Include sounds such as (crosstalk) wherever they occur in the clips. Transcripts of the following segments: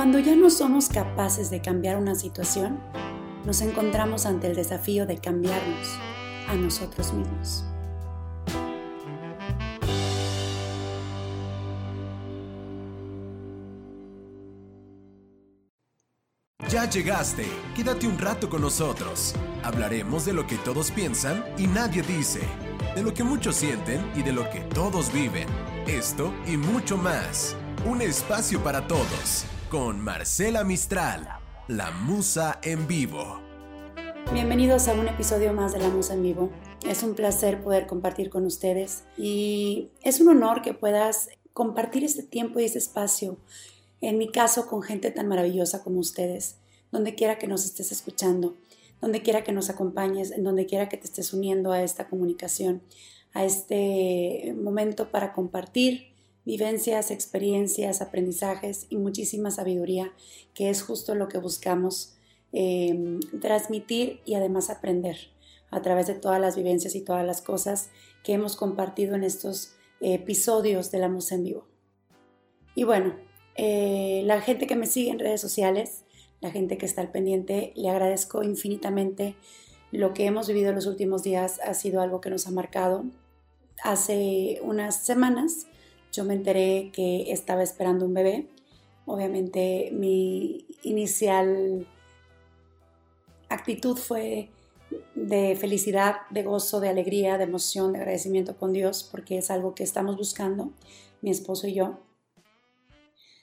Cuando ya no somos capaces de cambiar una situación, nos encontramos ante el desafío de cambiarnos a nosotros mismos. Ya llegaste, quédate un rato con nosotros. Hablaremos de lo que todos piensan y nadie dice, de lo que muchos sienten y de lo que todos viven. Esto y mucho más. Un espacio para todos con Marcela Mistral, la Musa en vivo. Bienvenidos a un episodio más de La Musa en vivo. Es un placer poder compartir con ustedes y es un honor que puedas compartir este tiempo y este espacio, en mi caso con gente tan maravillosa como ustedes, donde quiera que nos estés escuchando, donde quiera que nos acompañes, en donde quiera que te estés uniendo a esta comunicación, a este momento para compartir vivencias, experiencias, aprendizajes y muchísima sabiduría, que es justo lo que buscamos eh, transmitir y además aprender a través de todas las vivencias y todas las cosas que hemos compartido en estos episodios de la Musa en Vivo. Y bueno, eh, la gente que me sigue en redes sociales, la gente que está al pendiente, le agradezco infinitamente. Lo que hemos vivido en los últimos días ha sido algo que nos ha marcado. Hace unas semanas yo me enteré que estaba esperando un bebé. Obviamente mi inicial actitud fue de felicidad, de gozo, de alegría, de emoción, de agradecimiento con Dios, porque es algo que estamos buscando, mi esposo y yo.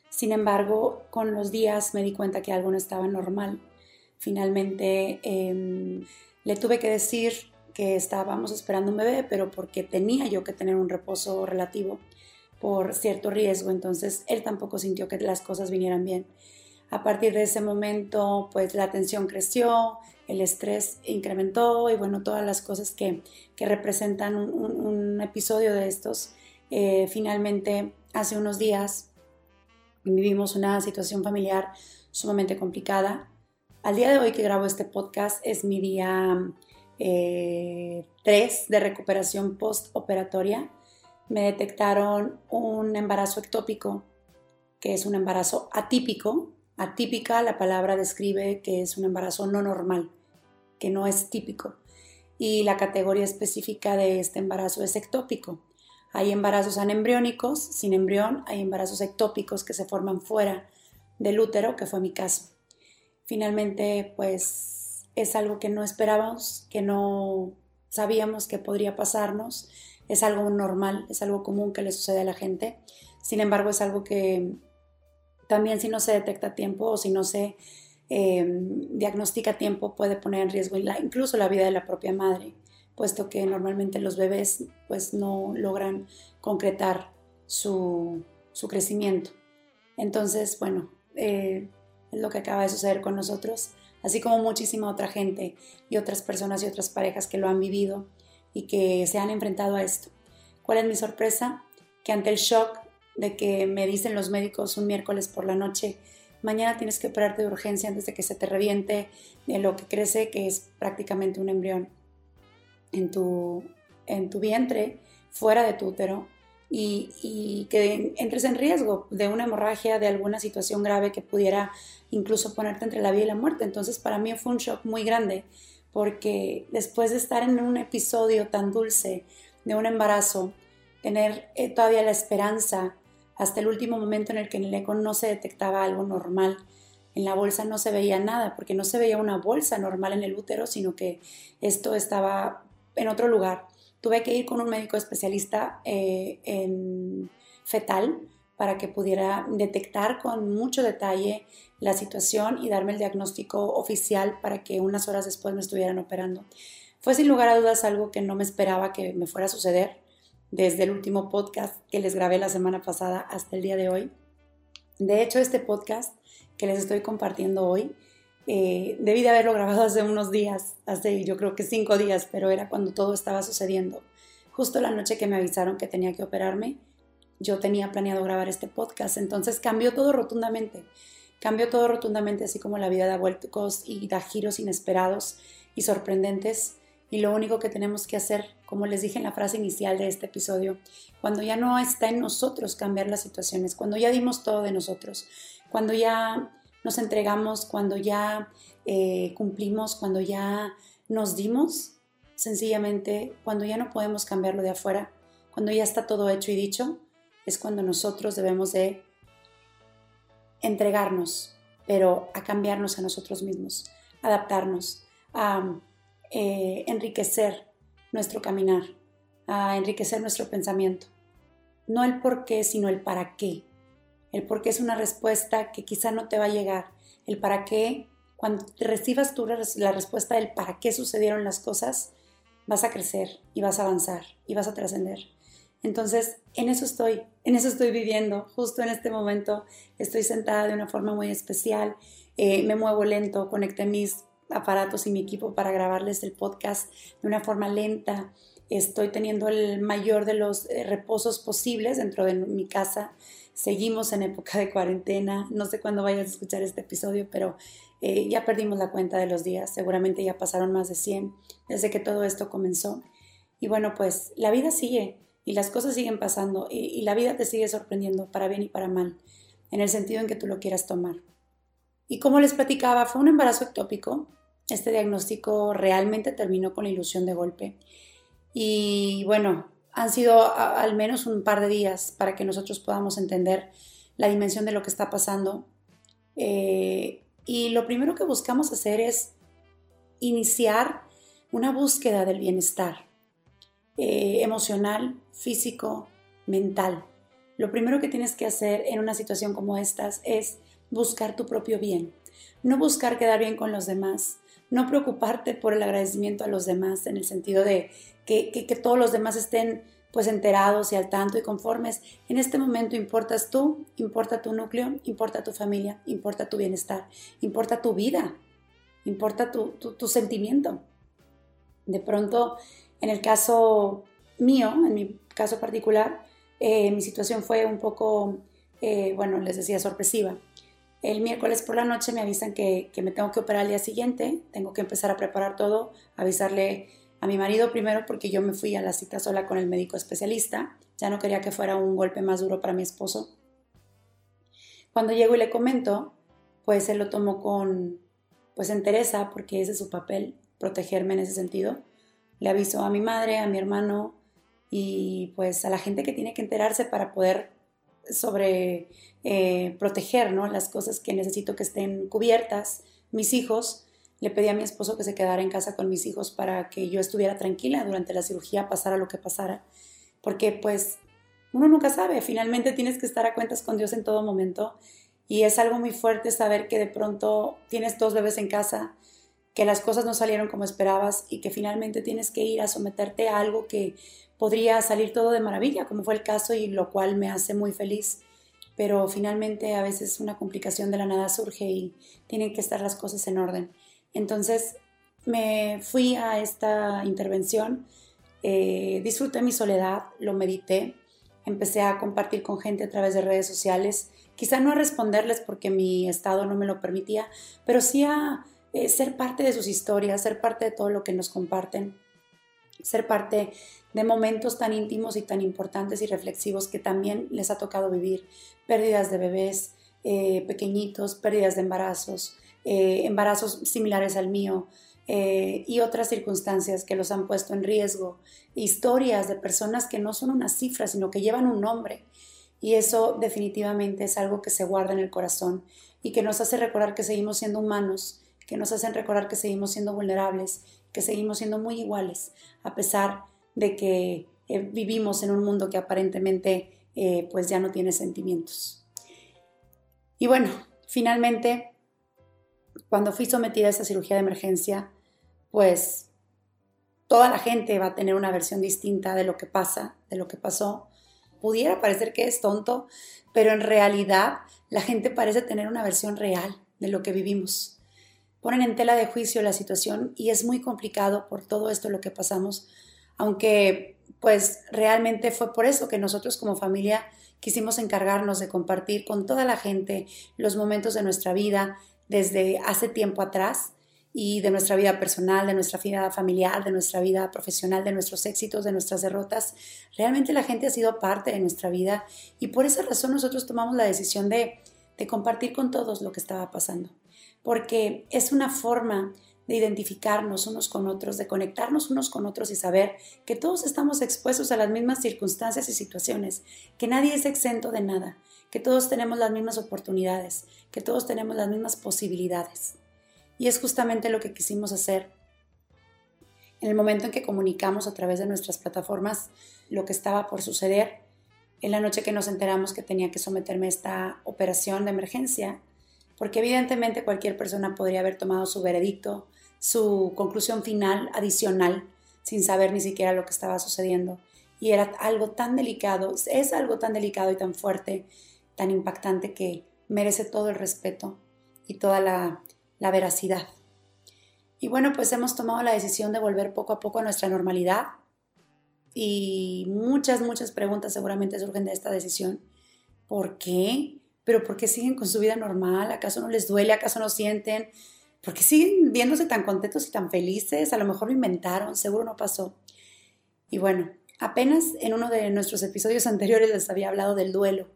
Sin embargo, con los días me di cuenta que algo no estaba normal. Finalmente em, le tuve que decir que estábamos esperando un bebé, pero porque tenía yo que tener un reposo relativo por cierto riesgo, entonces él tampoco sintió que las cosas vinieran bien. A partir de ese momento, pues la tensión creció, el estrés incrementó y bueno, todas las cosas que, representan un, episodio de estos. Eh, finalmente, hace unos días vivimos una situación familiar sumamente complicada. Al día de hoy que grabo este podcast es mi día 3 eh, de recuperación postoperatoria me detectaron un embarazo ectópico, que es un embarazo atípico. Atípica, la palabra describe que es un embarazo no normal, que no es típico. Y la categoría específica de este embarazo es ectópico. Hay embarazos anembriónicos, sin embrión, hay embarazos ectópicos que se forman fuera del útero, que fue mi caso. Finalmente, pues es algo que no esperábamos, que no sabíamos que podría pasarnos es algo normal, es algo común que le sucede a la gente. Sin embargo, es algo que también si no se detecta a tiempo o si no se em, diagnostica a tiempo puede poner en riesgo incluso la vida de la propia madre, puesto que normalmente los bebés pues no logran concretar su, crecimiento. Entonces, bueno, eh, es lo que acaba de suceder con nosotros, así como muchísima otra gente y otras personas y otras parejas que lo han vivido y que se han enfrentado a esto. ¿Cuál es mi sorpresa? Que ante el shock de que me dicen los médicos un miércoles por la noche, mañana tienes que operarte de urgencia antes de que se te reviente lo que crece, que es prácticamente un embrión en tu, en tu vientre, fuera de tu útero, y, y, que entres en riesgo de una hemorragia, de alguna situación grave que pudiera incluso ponerte entre la vida y la muerte. Entonces para mí fue un shock muy grande porque después de estar en un episodio tan dulce de un embarazo, tener eh, todavía la esperanza hasta el último momento en el que en el eco no se detectaba algo normal, en la bolsa no se veía nada, porque no se veía una bolsa normal en el útero, sino que esto estaba en otro lugar. Tuve que ir con un médico especialista eh, en fetal para que pudiera detectar con mucho detalle la situación y darme el diagnóstico oficial para que unas horas después me estuvieran operando. Fue sin lugar a dudas algo que no me esperaba que me fuera a suceder desde el último podcast que les grabé la semana pasada hasta el día de hoy. De hecho, este podcast que les estoy compartiendo hoy, eh, debí de haberlo grabado (laughs) hace unos días, hace yo creo que cinco días, pero era cuando todo estaba sucediendo. Justo la noche que me avisaron que tenía que operarme, yo tenía planeado grabar este podcast, entonces cambió todo rotundamente. Cambió todo rotundamente, así como la vida da vueltas y da giros inesperados y sorprendentes. Y lo único que tenemos que hacer, como les dije en la frase inicial de este episodio, cuando ya no está en nosotros cambiar las situaciones, cuando ya dimos todo de nosotros, cuando ya nos entregamos, cuando ya eh, cumplimos, cuando ya nos dimos, sencillamente, cuando ya no podemos cambiarlo de afuera, cuando ya está todo hecho y dicho, es cuando nosotros debemos de entregarnos, pero a cambiarnos a nosotros mismos, adaptarnos, a eh, enriquecer nuestro caminar, a enriquecer nuestro pensamiento. No el por qué, sino el para qué. El por qué es una respuesta que quizá no te va a llegar. El para qué, cuando recibas tú la respuesta del para qué sucedieron las cosas, vas a crecer y vas a avanzar y vas a trascender. Entonces, en eso estoy, en eso estoy viviendo. Justo en este momento estoy sentada de una forma muy especial, eh, me muevo lento, conecté mis aparatos y mi equipo para grabarles el podcast de una forma lenta. Estoy teniendo el mayor de los eh, reposos posibles dentro de mi casa. Seguimos en época de cuarentena. No sé cuándo vayas a escuchar este episodio, pero eh, ya perdimos la cuenta de los días. Seguramente ya pasaron más de 100 desde que todo esto comenzó. Y bueno, pues la vida sigue y las cosas siguen pasando y, la vida te sigue sorprendiendo para bien y para mal, en el sentido en que tú lo quieras tomar. Y como les platicaba, fue un embarazo ectópico. Este diagnóstico realmente terminó con la ilusión de golpe. Y bueno, han sido al menos un par de días para que nosotros podamos entender la dimensión de lo que está pasando. Eh, y lo primero que buscamos hacer es iniciar una búsqueda del bienestar eh, emocional, físico, mental. Lo primero que tienes que hacer en una situación como estas es buscar tu propio bien, no buscar quedar bien con los demás, no preocuparte por el agradecimiento a los demás en el sentido de que, que, todos los demás estén pues enterados y al tanto y conformes. En este momento importas tú, importa tu núcleo, importa tu familia, importa tu bienestar, importa tu vida, importa tu, tu, sentimiento. De pronto, en el caso mío, en mi caso particular, eh, mi situación fue un poco, eh, bueno, les decía, sorpresiva. El miércoles por la noche me avisan que, me tengo que operar al día siguiente, tengo que empezar a preparar todo, avisarle a mi marido primero porque yo me fui a la cita sola con el médico especialista, ya no quería que fuera un golpe más duro para mi esposo. Cuando llego y le comento, pues él lo tomó con pues entereza porque ese es su papel, protegerme en ese sentido. Le aviso a mi madre, a mi hermano y pues a la gente que tiene que enterarse para poder sobre eh, proteger ¿no? las cosas que necesito que estén cubiertas. Mis hijos, le pedí a mi esposo que se quedara en casa con mis hijos para que yo estuviera tranquila durante la cirugía, pasara lo que pasara, porque pues uno nunca sabe, finalmente tienes que estar a cuentas con Dios en todo momento y es algo muy fuerte saber que de pronto tienes dos bebés en casa, que las cosas no salieron como esperabas y que finalmente tienes que ir a someterte a algo que podría salir todo de maravilla, como fue el caso y lo cual me hace muy feliz. Pero finalmente a veces una complicación de la nada surge y tienen que estar las cosas en orden. Entonces me fui a esta intervención, eh, disfruté mi soledad, lo medité, empecé a compartir con gente a través de redes sociales, quizá no a responderles porque mi estado no me lo permitía, pero sí a eh, ser parte de sus historias, ser parte de todo lo que nos comparten ser parte de momentos tan íntimos y tan importantes y reflexivos que también les ha tocado vivir, pérdidas de bebés eh, pequeñitos, pérdidas de embarazos, eh, embarazos similares al mío y otras circunstancias que los han puesto en riesgo, historias de personas que no son una cifra, sino que llevan un nombre. Y eso definitivamente es algo que se guarda en el corazón y que nos hace recordar que seguimos siendo humanos, que nos hacen recordar que seguimos siendo vulnerables que seguimos siendo muy iguales, a pesar de que eh, vivimos en un mundo que aparentemente eh, pues ya no tiene sentimientos. Y bueno, finalmente, cuando fui sometida a esa cirugía de emergencia, pues toda la gente va a tener una versión distinta de lo que pasa, de lo que pasó. Pudiera parecer que es tonto, pero en realidad la gente parece tener una versión real de lo que vivimos ponen en tela de juicio la situación y es muy complicado por todo esto lo que pasamos, aunque pues realmente fue por eso que nosotros como familia quisimos encargarnos de compartir con toda la gente los momentos de nuestra vida desde hace tiempo atrás y de nuestra vida personal, de nuestra vida familiar, de nuestra vida profesional, de nuestros éxitos, de nuestras derrotas. Realmente la gente ha sido parte de nuestra vida y por esa razón nosotros tomamos la decisión de de compartir con todos lo que estaba pasando, porque es una forma de identificarnos unos con otros, de conectarnos unos con otros y saber que todos estamos expuestos a las mismas circunstancias y situaciones, que nadie es exento de nada, que todos tenemos las mismas oportunidades, que todos tenemos las mismas posibilidades. Y es justamente lo que quisimos hacer en el momento en que comunicamos a través de nuestras plataformas lo que estaba por suceder. En la noche que nos enteramos que tenía que someterme a esta operación de emergencia, porque evidentemente cualquier persona podría haber tomado su veredicto, su conclusión final adicional, sin saber ni siquiera lo que estaba sucediendo. Y era algo tan delicado, es algo tan delicado y tan fuerte, tan impactante que merece todo el respeto y toda la, la veracidad. Y bueno, pues hemos tomado la decisión de volver poco a poco a nuestra normalidad y muchas, muchas preguntas seguramente surgen de esta decisión. ¿Por qué? ¿Pero por qué siguen con su vida normal? ¿Acaso no les duele? ¿Acaso no sienten? ¿Por qué siguen viéndose tan contentos y tan felices? A lo mejor lo inventaron, seguro no pasó. Y bueno, apenas en uno de nuestros episodios (laughs) anteriores les había hablado del duelo,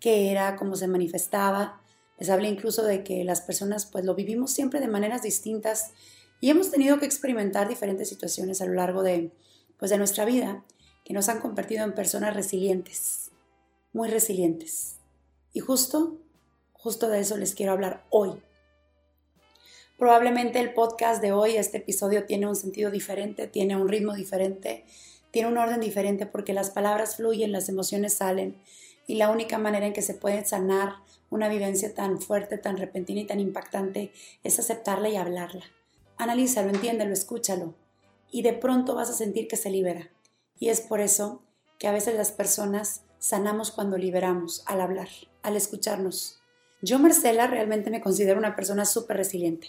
qué era, cómo se manifestaba. Les hablé incluso de que las personas pues lo vivimos siempre de maneras distintas y hemos tenido que experimentar diferentes situaciones a lo largo de, pues, de nuestra vida que nos han convertido en personas resilientes, muy resilientes. Y justo, justo de eso les quiero hablar hoy. Probablemente el podcast de hoy, este episodio, tiene un sentido diferente, tiene un ritmo diferente, tiene un orden diferente porque las palabras fluyen, las emociones salen y la única manera en que se puede sanar una vivencia tan fuerte, tan repentina y tan impactante es aceptarla y hablarla analízalo, entiéndelo, escúchalo y de pronto vas a sentir que se libera. Y es por eso que a veces las personas sanamos cuando liberamos, al hablar, al escucharnos. Yo, Marcela, realmente me considero una persona súper resiliente.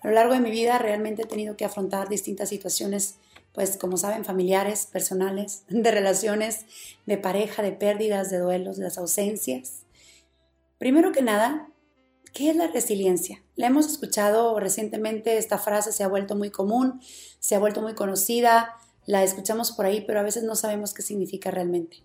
A lo largo de mi vida realmente he tenido que afrontar distintas situaciones, pues como saben, familiares, personales, (laughs) de relaciones, de pareja, de pérdidas, de duelos, de las ausencias. Primero que nada, ¿Qué es la resiliencia? La hemos escuchado recientemente, esta frase se ha vuelto muy común, se ha vuelto muy conocida, la escuchamos por ahí, pero a veces no sabemos qué significa realmente.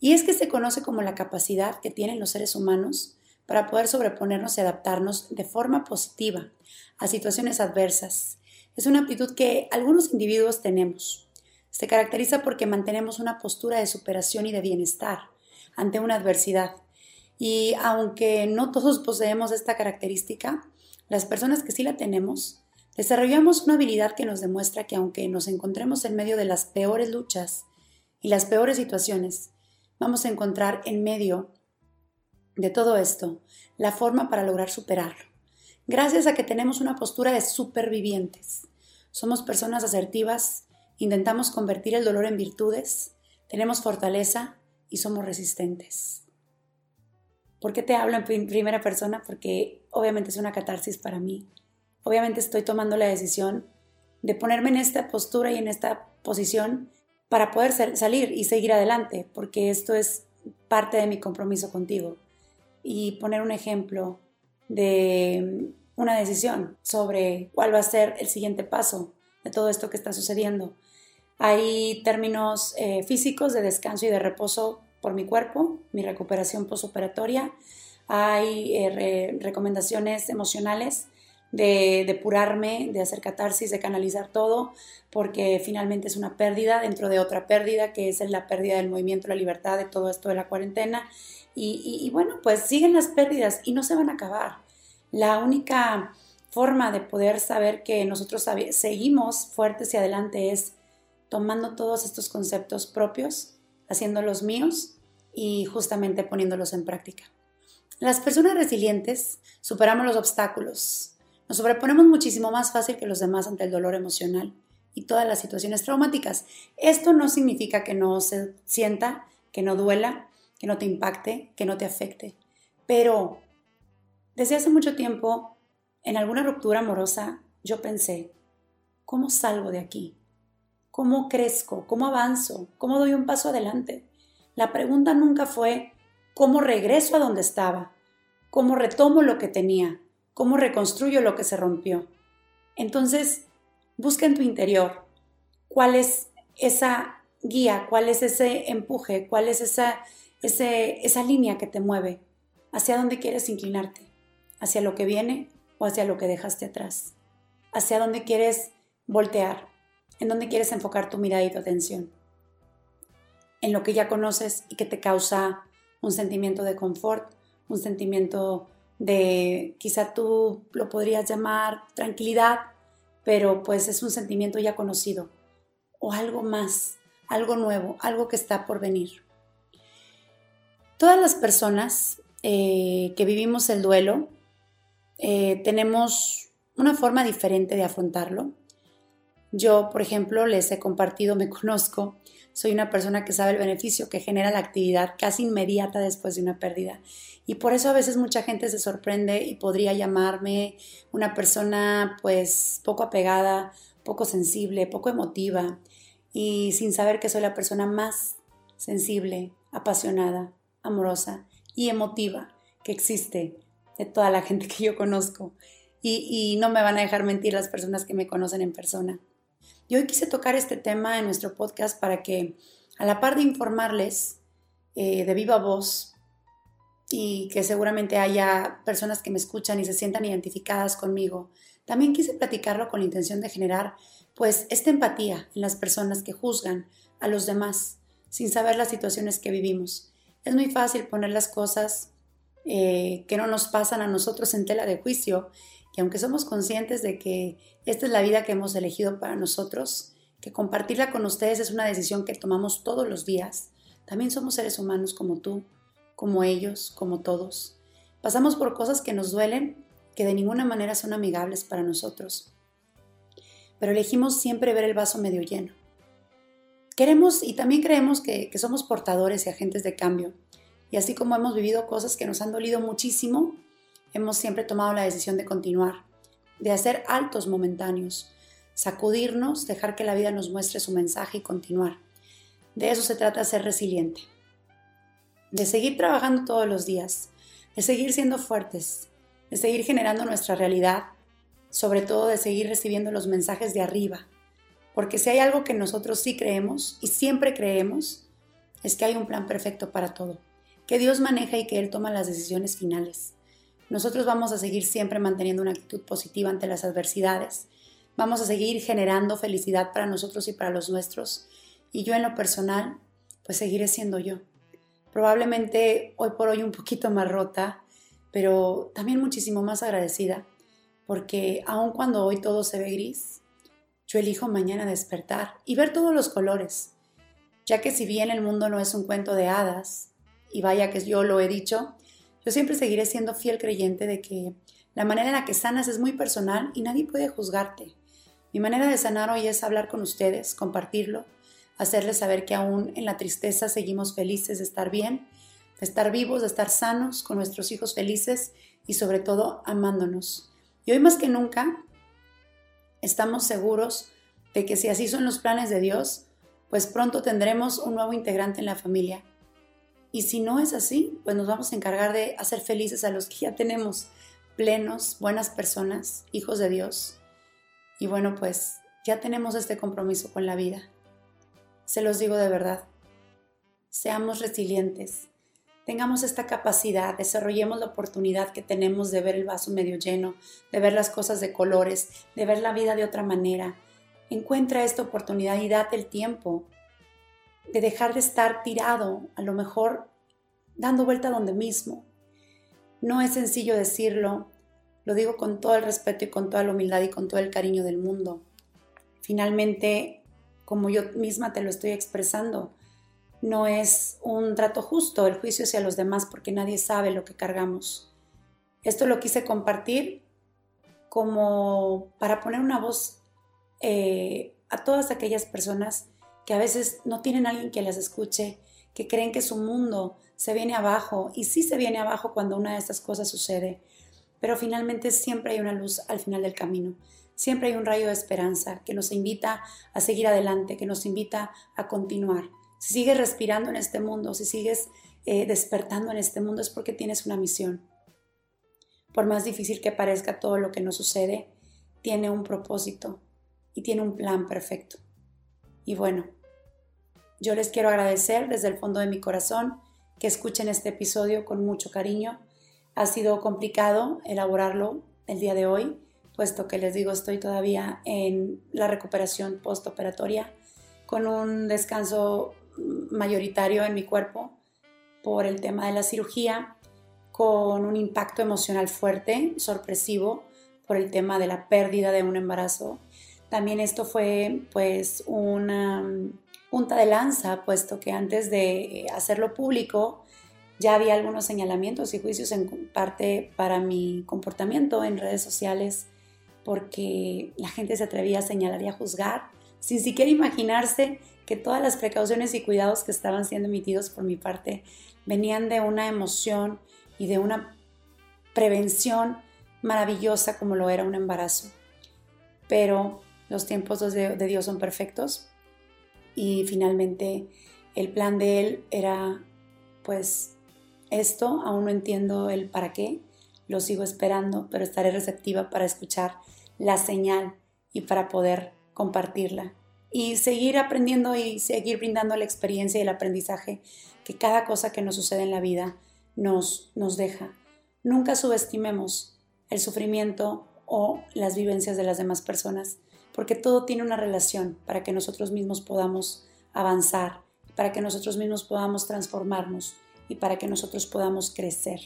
Y es que se conoce como la capacidad que tienen los seres humanos para poder sobreponernos y adaptarnos de forma positiva a situaciones adversas. Es una aptitud que algunos individuos tenemos. Se caracteriza porque mantenemos una postura de superación y de bienestar ante una adversidad y aunque no todos poseemos esta característica, las personas que sí la tenemos, desarrollamos una habilidad que nos demuestra que aunque nos encontremos en medio de las peores luchas y las peores situaciones, vamos a encontrar en medio de todo esto la forma para lograr superarlo. Gracias a que tenemos una postura de supervivientes. Somos personas asertivas, intentamos convertir el dolor en virtudes, tenemos fortaleza y somos resistentes. ¿Por qué te hablo en primera persona? Porque obviamente es una catarsis para mí. Obviamente estoy tomando la decisión de ponerme en esta postura y en esta posición para poder salir y seguir adelante, porque esto es parte de mi compromiso contigo. Y poner un ejemplo de una decisión sobre cuál va a ser el siguiente paso de todo esto que está sucediendo. Hay términos eh, físicos de descanso y de reposo por mi cuerpo, mi recuperación posoperatoria. Hay eh, recomendaciones emocionales de depurarme, de hacer catarsis, de canalizar todo, porque finalmente es una pérdida dentro de otra pérdida, que es la pérdida del movimiento, la libertad, de todo esto de la cuarentena. Y, bueno, pues siguen las pérdidas y no se van a acabar. La única forma de poder saber que nosotros seguimos fuertes y adelante es tomando todos estos conceptos propios haciendo los míos y justamente poniéndolos en práctica. Las personas resilientes superamos los obstáculos, nos sobreponemos muchísimo más fácil que los demás ante el dolor emocional y todas las situaciones traumáticas. Esto no significa que no se sienta, que no duela, que no te impacte, que no te afecte. Pero desde hace mucho tiempo, en alguna ruptura amorosa, yo pensé, ¿cómo salgo de aquí? cómo crezco, cómo avanzo, cómo doy un paso adelante. La pregunta nunca fue cómo regreso a donde estaba, cómo retomo lo que tenía, cómo reconstruyo lo que se rompió. Entonces, busca en tu interior cuál es esa guía, cuál es ese empuje, cuál es esa, esa línea que te mueve. ¿Hacia dónde quieres inclinarte? ¿Hacia lo que viene o hacia lo que dejaste atrás? ¿Hacia dónde quieres voltear? ¿En dónde quieres enfocar tu mirada y tu atención? ¿En lo que ya conoces y que te causa un sentimiento de confort, un sentimiento de, quizá tú lo podrías llamar tranquilidad, pero pues es un sentimiento ya conocido, o algo más, algo nuevo, algo que está por venir. Todas las personas eh, que vivimos el duelo eh, tenemos una forma diferente de afrontarlo. Yo, por ejemplo, les he compartido, me (laughs) conozco, soy una persona que sabe el beneficio que genera la actividad casi inmediata después de una pérdida. Y por eso a veces mucha gente se sorprende y podría llamarme una persona pues poco apegada, poco sensible, poco emotiva y sin saber que soy la persona más sensible, apasionada, amorosa y emotiva que existe de toda la gente que yo conozco. Y, y no me van a dejar mentir las personas que me conocen en persona. Y hoy quise tocar este tema en nuestro podcast para que, a la par de informarles eh, de viva voz y que seguramente haya personas que me escuchan y se sientan identificadas conmigo, también quise platicarlo con la intención de generar, pues, esta empatía en las personas que juzgan a los demás sin saber las situaciones que vivimos. Es muy fácil poner las cosas eh, que no nos pasan a nosotros en tela de juicio y aunque somos conscientes de que esta es la vida que hemos elegido para nosotros, que compartirla con ustedes es una decisión que tomamos todos los días, también somos seres humanos como tú, como ellos, como todos. Pasamos por cosas que nos duelen, que de ninguna manera son amigables para nosotros. Pero elegimos siempre ver el vaso medio lleno. Queremos y también creemos que, que somos portadores y agentes de cambio. Y así como hemos vivido cosas que nos han dolido muchísimo, hemos siempre tomado la decisión de continuar, de hacer altos momentáneos, sacudirnos, dejar que la vida nos muestre su mensaje y continuar. De eso se trata ser resiliente, de seguir trabajando todos los días, de seguir siendo fuertes, de seguir generando nuestra realidad, sobre todo de seguir recibiendo los mensajes de arriba, porque si hay algo que nosotros sí creemos y siempre creemos, es que hay un plan perfecto para todo, que Dios maneja y que Él toma las decisiones finales. Nosotros vamos a seguir siempre manteniendo una actitud positiva ante las adversidades. Vamos a seguir generando felicidad para nosotros y para los nuestros. Y yo en lo personal, pues seguiré siendo yo. Probablemente hoy por hoy un poquito más rota, pero también muchísimo más agradecida, porque aun cuando hoy todo se ve gris, yo elijo mañana despertar y ver todos los colores, ya que si bien el mundo no es un cuento de hadas, y vaya que yo lo he dicho, yo siempre seguiré siendo fiel creyente de que la manera en la que sanas es muy personal y nadie puede juzgarte. Mi manera de sanar hoy es hablar con ustedes, compartirlo, hacerles saber que aún en la tristeza seguimos felices de estar bien, de estar vivos, de estar sanos, con nuestros hijos felices y sobre todo amándonos. Y hoy más que nunca estamos seguros de que si así son los planes de Dios, pues pronto tendremos un nuevo integrante en la familia y si no es así, pues nos vamos a encargar de hacer felices a los que ya tenemos, plenos, buenas personas, hijos de Dios. Y bueno, pues ya tenemos este compromiso con la vida. Se los digo de verdad. Seamos resilientes. Tengamos esta capacidad, desarrollemos la oportunidad que tenemos de ver el vaso medio lleno, de ver las cosas de colores, de ver la vida de otra manera. Encuentra esta oportunidad y date el tiempo de dejar de estar tirado, a lo mejor dando vuelta donde mismo. No es sencillo decirlo, lo digo con todo el respeto y con toda la humildad y con todo el cariño del mundo. Finalmente, como yo misma te lo estoy expresando, no es un trato justo el juicio hacia los demás porque nadie sabe lo que cargamos. Esto lo quise compartir como para poner una voz eh, a todas aquellas personas que a veces no tienen alguien que las escuche, que creen que su mundo se viene abajo y sí se viene abajo cuando una de estas cosas sucede, pero finalmente siempre hay una luz al final del camino, siempre hay un rayo de esperanza que nos invita a seguir adelante, que nos invita a continuar. Si sigues respirando en este mundo, si sigues eh, despertando en este mundo es porque tienes una misión. Por más difícil que parezca todo lo que nos sucede, tiene un propósito y tiene un plan perfecto. Y bueno, yo les quiero agradecer desde el fondo de mi corazón que escuchen este episodio con mucho cariño, Ha sido complicado elaborarlo el día de hoy, puesto que les digo, estoy todavía en la recuperación postoperatoria con un descanso mayoritario en mi cuerpo por el tema de la cirugía, con un impacto emocional fuerte, sorpresivo, por el tema de la pérdida de un embarazo. También esto fue pues una punta de lanza, puesto que antes de hacerlo público ya había algunos señalamientos y juicios en parte para mi comportamiento en redes sociales, porque la gente se atrevía a señalar y a juzgar sin siquiera imaginarse que todas las precauciones y cuidados que estaban siendo emitidos por mi parte venían de una emoción y de una prevención maravillosa como lo era un embarazo. Pero los tiempos de, Dios son perfectos y finalmente el plan de Él era pues esto, aún no entiendo el para qué, lo sigo esperando, pero estaré receptiva para escuchar la señal y para poder compartirla y seguir aprendiendo y seguir brindando la experiencia y el aprendizaje que cada cosa que nos sucede en la vida nos, nos deja. Nunca subestimemos el sufrimiento o las vivencias de las demás personas, porque todo tiene una relación para que nosotros mismos podamos avanzar, para que nosotros mismos podamos transformarnos y para que nosotros podamos crecer,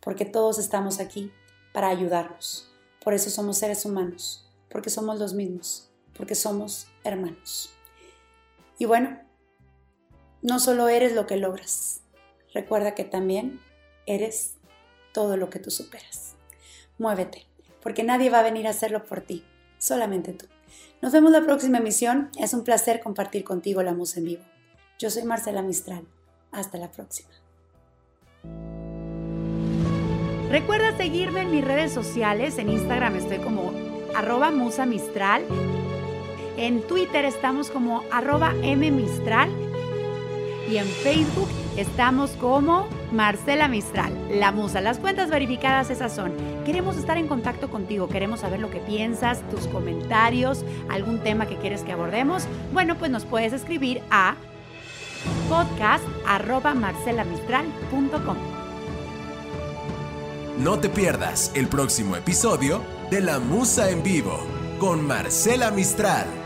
porque todos estamos aquí para ayudarnos. Por eso somos seres humanos, porque somos los mismos, porque somos hermanos. Y bueno, no solo eres lo que logras, recuerda que también eres todo lo que tú superas. Muévete, porque nadie va a venir a hacerlo por ti, solamente tú. Nos vemos la próxima emisión. Es un placer compartir contigo la música en vivo. Yo soy Marcela Mistral. Hasta la próxima. Recuerda seguirme en mis redes sociales. En Instagram estoy como arroba musa mistral. En Twitter estamos como arroba mmistral. Y en Facebook estamos como Marcela Mistral, la musa. Las cuentas verificadas esas son. Queremos estar en contacto contigo, queremos saber lo que piensas, tus comentarios, algún tema que quieres que abordemos. Bueno, pues nos puedes escribir a podcast.marcelamistral.com. No te pierdas el próximo episodio de La Musa en Vivo con Marcela Mistral.